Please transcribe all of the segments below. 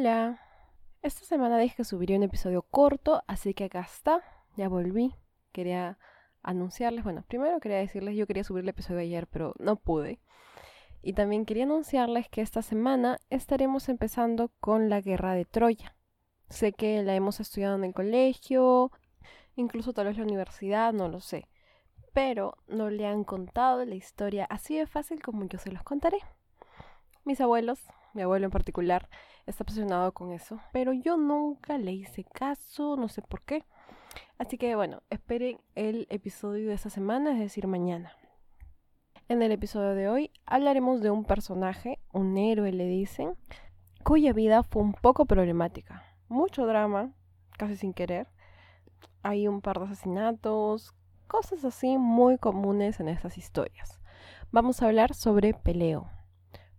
Hola. Esta semana dije que subiría un episodio corto, así que acá está. Ya volví. Quería anunciarles, bueno, primero quería decirles, yo quería subir el episodio ayer, pero no pude. Y también quería anunciarles que esta semana estaremos empezando con la guerra de Troya. Sé que la hemos estudiado en el colegio, incluso tal vez la universidad, no lo sé. Pero no le han contado la historia así de fácil como yo se los contaré. Mis abuelos, mi abuelo en particular, está obsesionado con eso, pero yo nunca le hice caso, no sé por qué. Así que bueno, esperen el episodio de esta semana, es decir, mañana. En el episodio de hoy hablaremos de un personaje, un héroe le dicen, cuya vida fue un poco problemática. Mucho drama, casi sin querer. Hay un par de asesinatos, cosas así muy comunes en estas historias. Vamos a hablar sobre Peleo.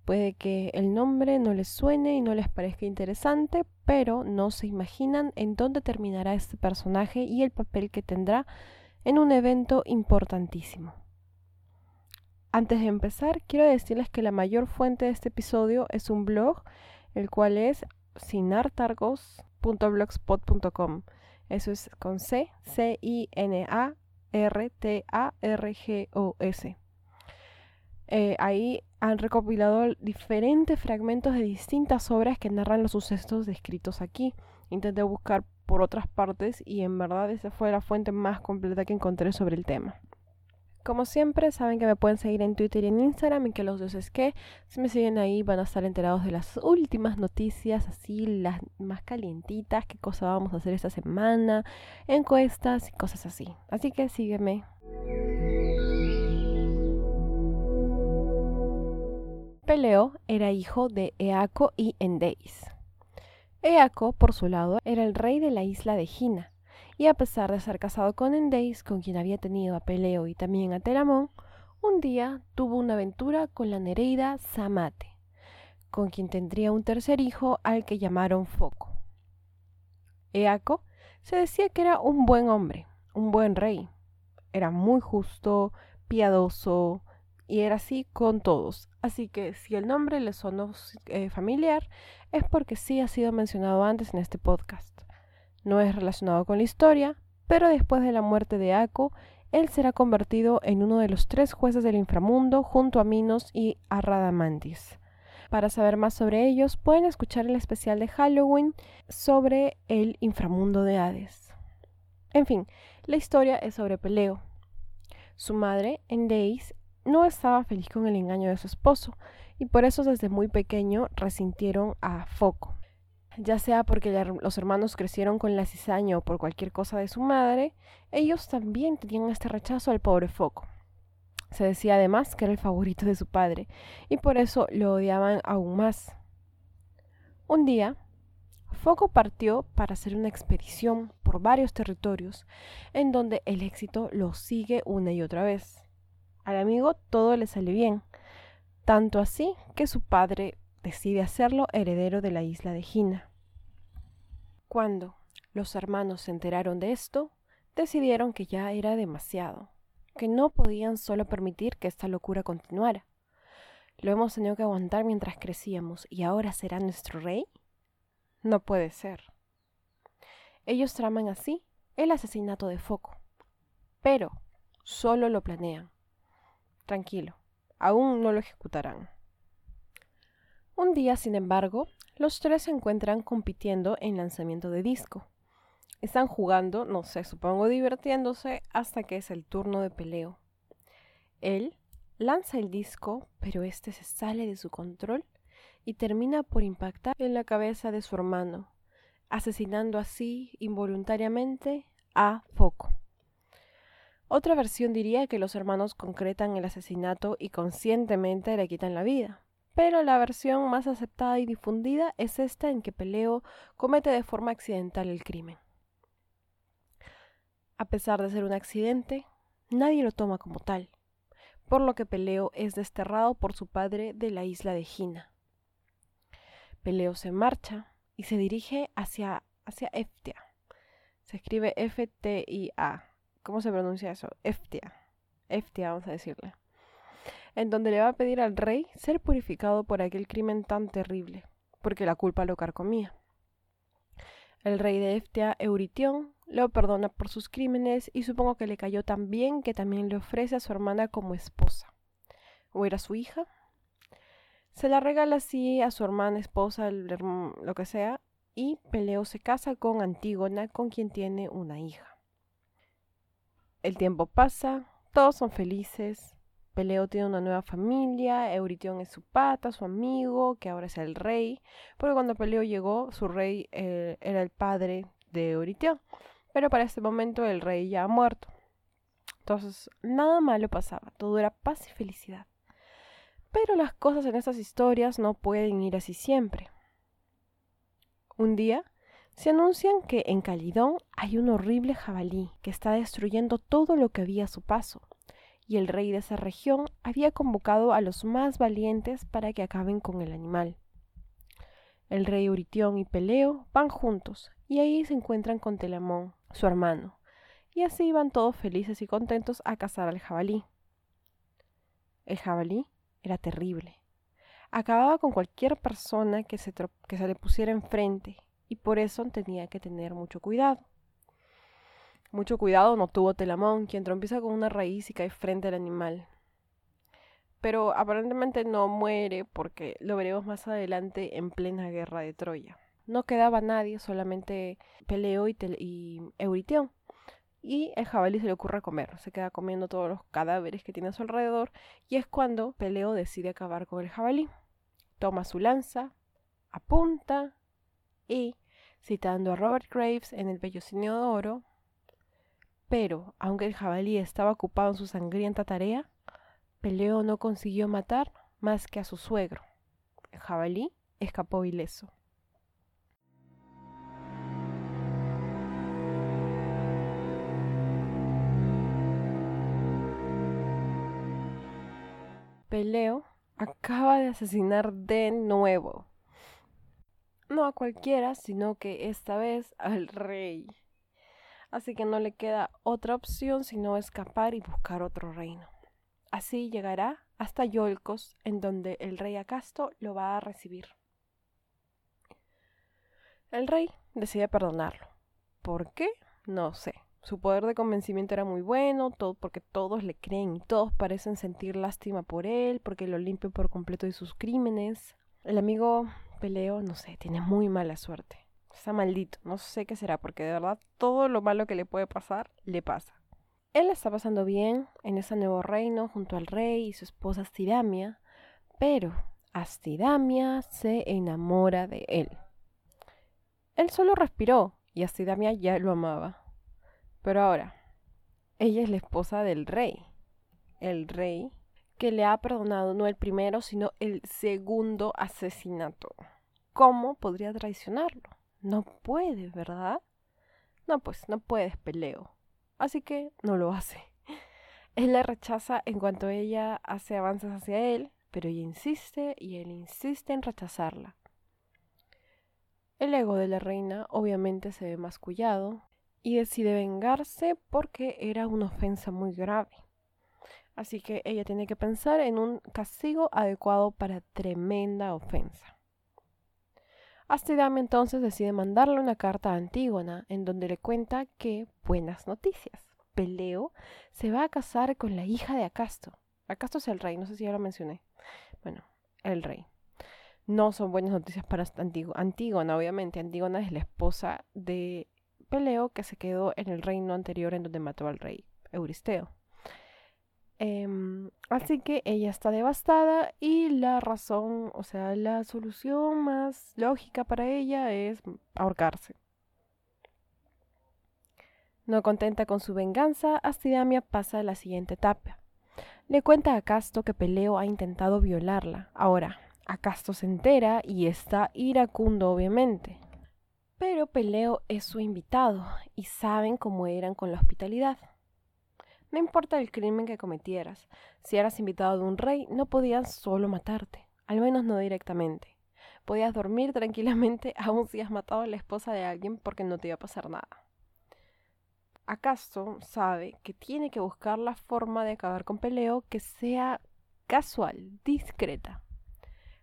Puede que el nombre no les suene y no les parezca interesante, pero no se imaginan en dónde terminará este personaje y el papel que tendrá en un evento importantísimo. Antes de empezar, quiero decirles que la mayor fuente de este episodio es un blog, el cual es sinartargos.blogspot.com. Eso es con C, C-I-N-A-R-T-A-R-G-O-S. Eh, ahí han recopilado diferentes fragmentos de distintas obras que narran los sucesos descritos aquí. Intenté buscar por otras partes y en verdad esa fue la fuente más completa que encontré sobre el tema. Como siempre, saben que me pueden seguir en Twitter y en Instagram y que los dioses que, si me siguen ahí, van a estar enterados de las últimas noticias, así las más calientitas, qué cosa vamos a hacer esta semana, encuestas y cosas así. Así que sígueme. Peleo era hijo de Eaco y Endeis. Eaco, por su lado, era el rey de la isla de Gina, y a pesar de ser casado con Endeis, con quien había tenido a Peleo y también a Telamón, un día tuvo una aventura con la Nereida Samate, con quien tendría un tercer hijo al que llamaron Foco. Eaco se decía que era un buen hombre, un buen rey. Era muy justo, piadoso, y era así con todos. Así que si el nombre le sonó eh, familiar, es porque sí ha sido mencionado antes en este podcast. No es relacionado con la historia, pero después de la muerte de Aco, él será convertido en uno de los tres jueces del inframundo junto a Minos y a Radamantis. Para saber más sobre ellos, pueden escuchar el especial de Halloween sobre el inframundo de Hades. En fin, la historia es sobre Peleo. Su madre, Endeis, no estaba feliz con el engaño de su esposo y por eso desde muy pequeño resintieron a Foco. Ya sea porque los hermanos crecieron con la cizaña o por cualquier cosa de su madre, ellos también tenían este rechazo al pobre Foco. Se decía además que era el favorito de su padre y por eso lo odiaban aún más. Un día, Foco partió para hacer una expedición por varios territorios en donde el éxito lo sigue una y otra vez. Al amigo todo le sale bien, tanto así que su padre decide hacerlo heredero de la isla de Gina. Cuando los hermanos se enteraron de esto, decidieron que ya era demasiado, que no podían solo permitir que esta locura continuara. Lo hemos tenido que aguantar mientras crecíamos y ahora será nuestro rey. No puede ser. Ellos traman así el asesinato de Foco, pero solo lo planean. Tranquilo, aún no lo ejecutarán. Un día, sin embargo, los tres se encuentran compitiendo en lanzamiento de disco. Están jugando, no sé, supongo divirtiéndose, hasta que es el turno de peleo. Él lanza el disco, pero este se sale de su control y termina por impactar en la cabeza de su hermano, asesinando así involuntariamente a Foco. Otra versión diría que los hermanos concretan el asesinato y conscientemente le quitan la vida. Pero la versión más aceptada y difundida es esta en que Peleo comete de forma accidental el crimen. A pesar de ser un accidente, nadie lo toma como tal, por lo que Peleo es desterrado por su padre de la isla de Gina. Peleo se marcha y se dirige hacia, hacia Eftia. Se escribe F-T-I-A, ¿Cómo se pronuncia eso? Eftia. Eftia, vamos a decirle. En donde le va a pedir al rey ser purificado por aquel crimen tan terrible. porque la culpa lo carcomía. El rey de Eftia, Euritión, lo perdona por sus crímenes y supongo que le cayó tan bien que también le ofrece a su hermana como esposa. ¿O era su hija? Se la regala así a su hermana, esposa, lo que sea, y Peleo se casa con Antígona, con quien tiene una hija. El tiempo pasa, todos son felices. Peleo tiene una nueva familia, Euritión es su pata, su amigo, que ahora es el rey, porque cuando Peleo llegó, su rey eh, era el padre de Euritión, pero para este momento el rey ya ha muerto. Entonces, nada malo pasaba, todo era paz y felicidad. Pero las cosas en estas historias no pueden ir así siempre. Un día, se anuncian que en Calidón hay un horrible jabalí que está destruyendo todo lo que había a su paso, y el rey de esa región había convocado a los más valientes para que acaben con el animal. El rey Euritión y Peleo van juntos, y ahí se encuentran con Telamón, su hermano, y así van todos felices y contentos a cazar al jabalí. El jabalí era terrible. Acababa con cualquier persona que se, que se le pusiera enfrente y por eso tenía que tener mucho cuidado. Mucho cuidado no tuvo Telamón, quien trompieza con una raíz y cae frente al animal. Pero aparentemente no muere porque lo veremos más adelante en plena guerra de Troya. No quedaba nadie, solamente Peleo y, y Euritión. Y el jabalí se le ocurre comer, se queda comiendo todos los cadáveres que tiene a su alrededor y es cuando Peleo decide acabar con el jabalí. Toma su lanza, apunta y, citando a Robert Graves en El Bellocinio de Oro, pero, aunque el jabalí estaba ocupado en su sangrienta tarea, Peleo no consiguió matar más que a su suegro. El jabalí escapó ileso. Peleo acaba de asesinar de nuevo no a cualquiera, sino que esta vez al rey. Así que no le queda otra opción sino escapar y buscar otro reino. Así llegará hasta Yolcos, en donde el rey Acasto lo va a recibir. El rey decide perdonarlo. ¿Por qué? No sé. Su poder de convencimiento era muy bueno, todo porque todos le creen y todos parecen sentir lástima por él, porque lo limpia por completo de sus crímenes. El amigo Peleo, no sé, tiene muy mala suerte. Está maldito, no sé qué será, porque de verdad todo lo malo que le puede pasar, le pasa. Él está pasando bien en ese nuevo reino junto al rey y su esposa Astidamia, pero Astidamia se enamora de él. Él solo respiró y Astidamia ya lo amaba. Pero ahora, ella es la esposa del rey. El rey que le ha perdonado no el primero, sino el segundo asesinato. ¿Cómo podría traicionarlo? No puede, ¿verdad? No, pues no puedes, peleo. Así que no lo hace. Él la rechaza en cuanto ella hace avances hacia él, pero ella insiste y él insiste en rechazarla. El ego de la reina obviamente se ve mascullado y decide vengarse porque era una ofensa muy grave. Así que ella tiene que pensar en un castigo adecuado para tremenda ofensa. Astidamia entonces decide mandarle una carta a Antígona en donde le cuenta que, buenas noticias, Peleo se va a casar con la hija de Acasto. Acasto es el rey, no sé si ya lo mencioné. Bueno, el rey. No son buenas noticias para Antígona, obviamente. Antígona es la esposa de Peleo que se quedó en el reino anterior en donde mató al rey Euristeo. Em, así que ella está devastada y la razón, o sea, la solución más lógica para ella es ahorcarse. No contenta con su venganza, Astidamia pasa a la siguiente etapa. Le cuenta a Casto que Peleo ha intentado violarla. Ahora, Acasto se entera y está iracundo, obviamente. Pero Peleo es su invitado y saben cómo eran con la hospitalidad. No importa el crimen que cometieras, si eras invitado de un rey, no podían solo matarte, al menos no directamente. Podías dormir tranquilamente aun si has matado a la esposa de alguien porque no te iba a pasar nada. ¿Acaso sabe que tiene que buscar la forma de acabar con Peleo que sea casual, discreta?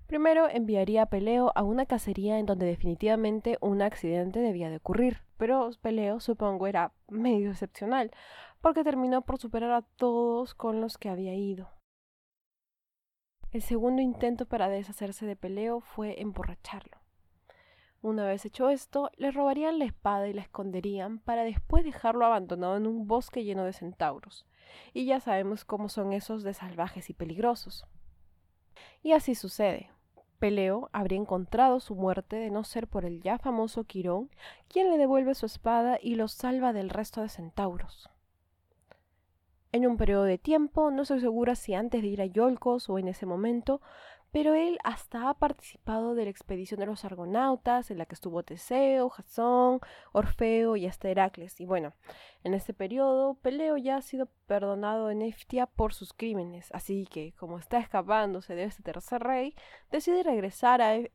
Primero enviaría a Peleo a una cacería en donde definitivamente un accidente debía de ocurrir, pero Peleo supongo era medio excepcional, porque terminó por superar a todos con los que había ido. El segundo intento para deshacerse de Peleo fue emborracharlo. Una vez hecho esto, le robarían la espada y la esconderían para después dejarlo abandonado en un bosque lleno de centauros. Y ya sabemos cómo son esos de salvajes y peligrosos. Y así sucede. Peleo habría encontrado su muerte de no ser por el ya famoso Quirón, quien le devuelve su espada y lo salva del resto de centauros. En un periodo de tiempo, no estoy segura si antes de ir a Yolcos o en ese momento, pero él hasta ha participado de la expedición de los argonautas, en la que estuvo Teseo, Jasón, Orfeo y hasta Heracles. Y bueno, en este periodo, Peleo ya ha sido perdonado en Eftia por sus crímenes, así que, como está escapándose de este tercer rey, decide regresar a, e,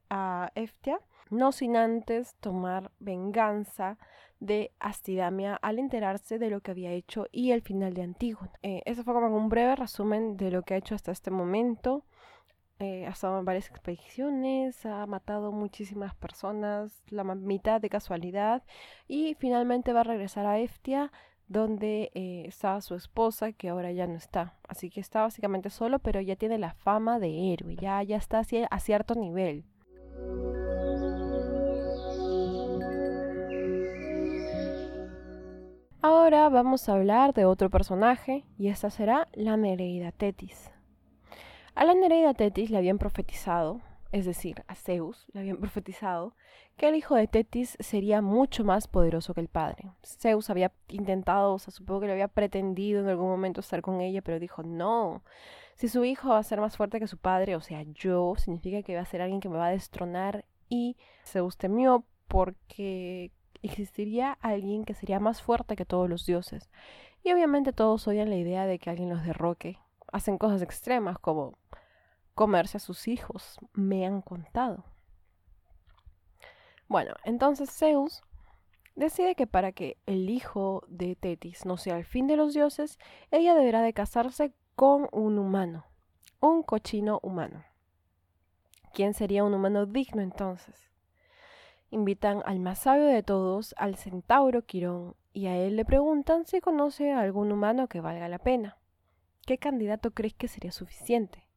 Eftia, no sin antes tomar venganza de Astidamia al enterarse de lo que había hecho y el final de Antígona. Eh, eso fue como un breve resumen de lo que ha hecho hasta este momento eh, ha estado en varias expediciones, ha matado muchísimas personas, la mitad de casualidad, y finalmente va a regresar a Eftia, donde eh, está su esposa, que ahora ya no está. Así que está básicamente solo, pero ya tiene la fama de héroe, ya, ya está a cierto nivel. Ahora vamos a hablar de otro personaje, y esta será la Nereida Tetis. A la Nereida Tetis le habían profetizado, es decir, a Zeus le habían profetizado, que el hijo de Tetis sería mucho más poderoso que el padre. Zeus había intentado, o sea, supongo que le había pretendido en algún momento estar con ella, pero dijo, no, si su hijo va a ser más fuerte que su padre, o sea, yo, significa que va a ser alguien que me va a destronar y Zeus temió porque existiría alguien que sería más fuerte que todos los dioses. Y obviamente todos odian la idea de que alguien los derroque hacen cosas extremas como comerse a sus hijos, me han contado. Bueno, entonces Zeus decide que para que el hijo de Tetis no sea el fin de los dioses, ella deberá de casarse con un humano, un cochino humano. ¿Quién sería un humano digno entonces? Invitan al más sabio de todos, al centauro Quirón, y a él le preguntan si conoce a algún humano que valga la pena. ¿Qué candidato crees que sería suficiente?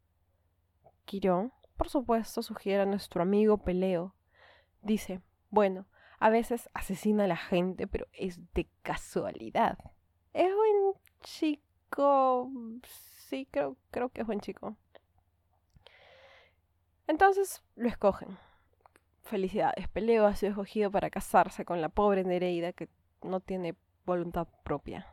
Quirón, por supuesto, sugiere a nuestro amigo Peleo. Dice, bueno, a veces asesina a la gente, pero es de casualidad. Es buen chico. Sí, creo, creo que es buen chico. Entonces lo escogen. Felicidades, Peleo ha sido escogido para casarse con la pobre Nereida que no tiene voluntad propia.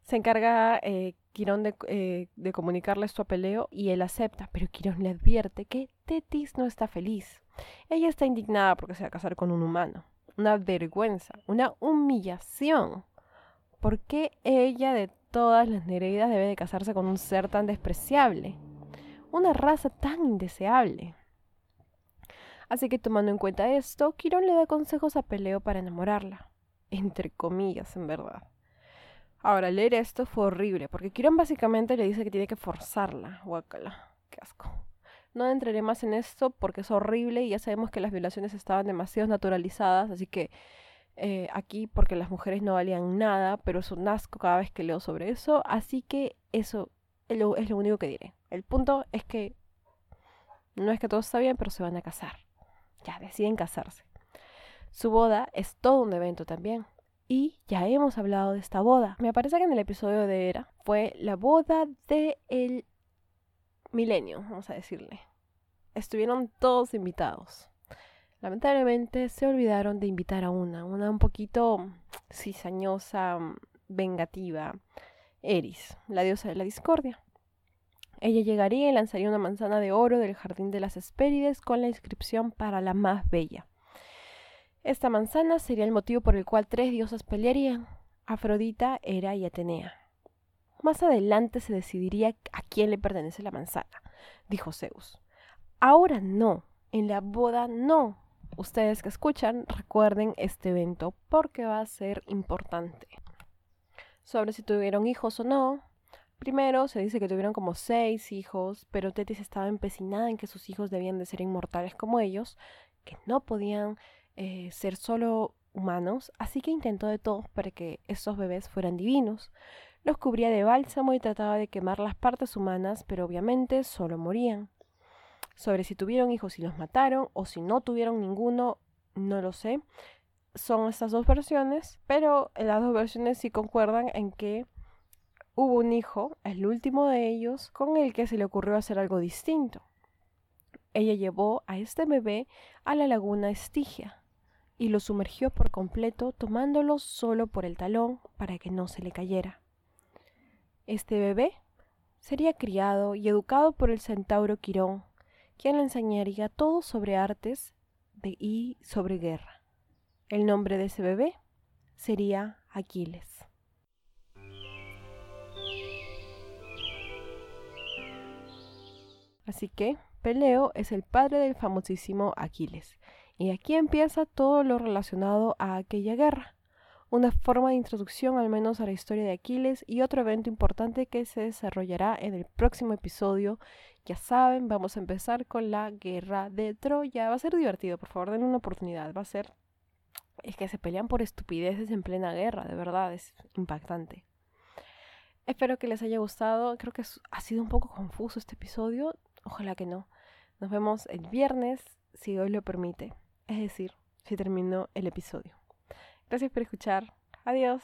Se encarga eh, Quirón eh, de, comunicarle esto a Peleo y él acepta, pero Quirón le advierte que Tetis no está feliz. Ella está indignada porque se va a casar con un humano. Una vergüenza, una humillación. ¿Por qué ella de todas las Nereidas debe de casarse con un ser tan despreciable? Una raza tan indeseable. Así que tomando en cuenta esto, Quirón le da consejos a Peleo para enamorarla. Entre comillas, en verdad. Ahora, leer esto fue horrible, porque Quirón básicamente le dice que tiene que forzarla. Guácala, qué asco. No entraré más en esto porque es horrible y ya sabemos que las violaciones estaban demasiado naturalizadas, así que eh, aquí porque las mujeres no valían nada, pero es un asco cada vez que leo sobre eso, así que eso es lo, es lo único que diré. El punto es que no es que todo está bien, pero se van a casar. Ya, deciden casarse. Su boda es todo un evento también. Y ya hemos hablado de esta boda. Me parece que en el episodio de Era fue la boda del el milenio, vamos a decirle. Estuvieron todos invitados. Lamentablemente se olvidaron de invitar a una, una un poquito cizañosa, vengativa, Eris, la diosa de la discordia. Ella llegaría y lanzaría una manzana de oro del jardín de las Hespérides con la inscripción para la más bella. Esta manzana sería el motivo por el cual tres diosas pelearían, Afrodita, Hera y Atenea. Más adelante se decidiría a quién le pertenece la manzana, dijo Zeus. Ahora no, en la boda no. Ustedes que escuchan, recuerden este evento porque va a ser importante. Sobre si tuvieron hijos o no, Primero se dice que tuvieron como seis hijos, pero Tetis estaba empecinada en que sus hijos debían de ser inmortales como ellos, que no podían eh, ser solo humanos, así que intentó de todo para que esos bebés fueran divinos. Los cubría de bálsamo y trataba de quemar las partes humanas, pero obviamente solo morían. Sobre si tuvieron hijos y los mataron, o si no tuvieron ninguno, no lo sé. Son estas dos versiones, pero las dos versiones sí concuerdan en que hubo un hijo, el último de ellos, con el que se le ocurrió hacer algo distinto. Ella llevó a este bebé a la laguna Estigia y lo sumergió por completo tomándolo solo por el talón para que no se le cayera. Este bebé sería criado y educado por el centauro Quirón, quien le enseñaría todo sobre artes de y sobre guerra. El nombre de ese bebé sería Aquiles. Así que Peleo es el padre del famosísimo Aquiles. Y aquí empieza todo lo relacionado a aquella guerra. Una forma de introducción al menos a la historia de Aquiles y otro evento importante que se desarrollará en el próximo episodio. Ya saben, vamos a empezar con la guerra de Troya. Va a ser divertido, por favor, denle una oportunidad. Va a ser... Es que se pelean por estupideces en plena guerra, de verdad, es impactante. Espero que les haya gustado. Creo que ha sido un poco confuso este episodio. Ojalá que no. Nos vemos el viernes, si Dios lo permite. Es decir, si termino el episodio. Gracias por escuchar. Adiós.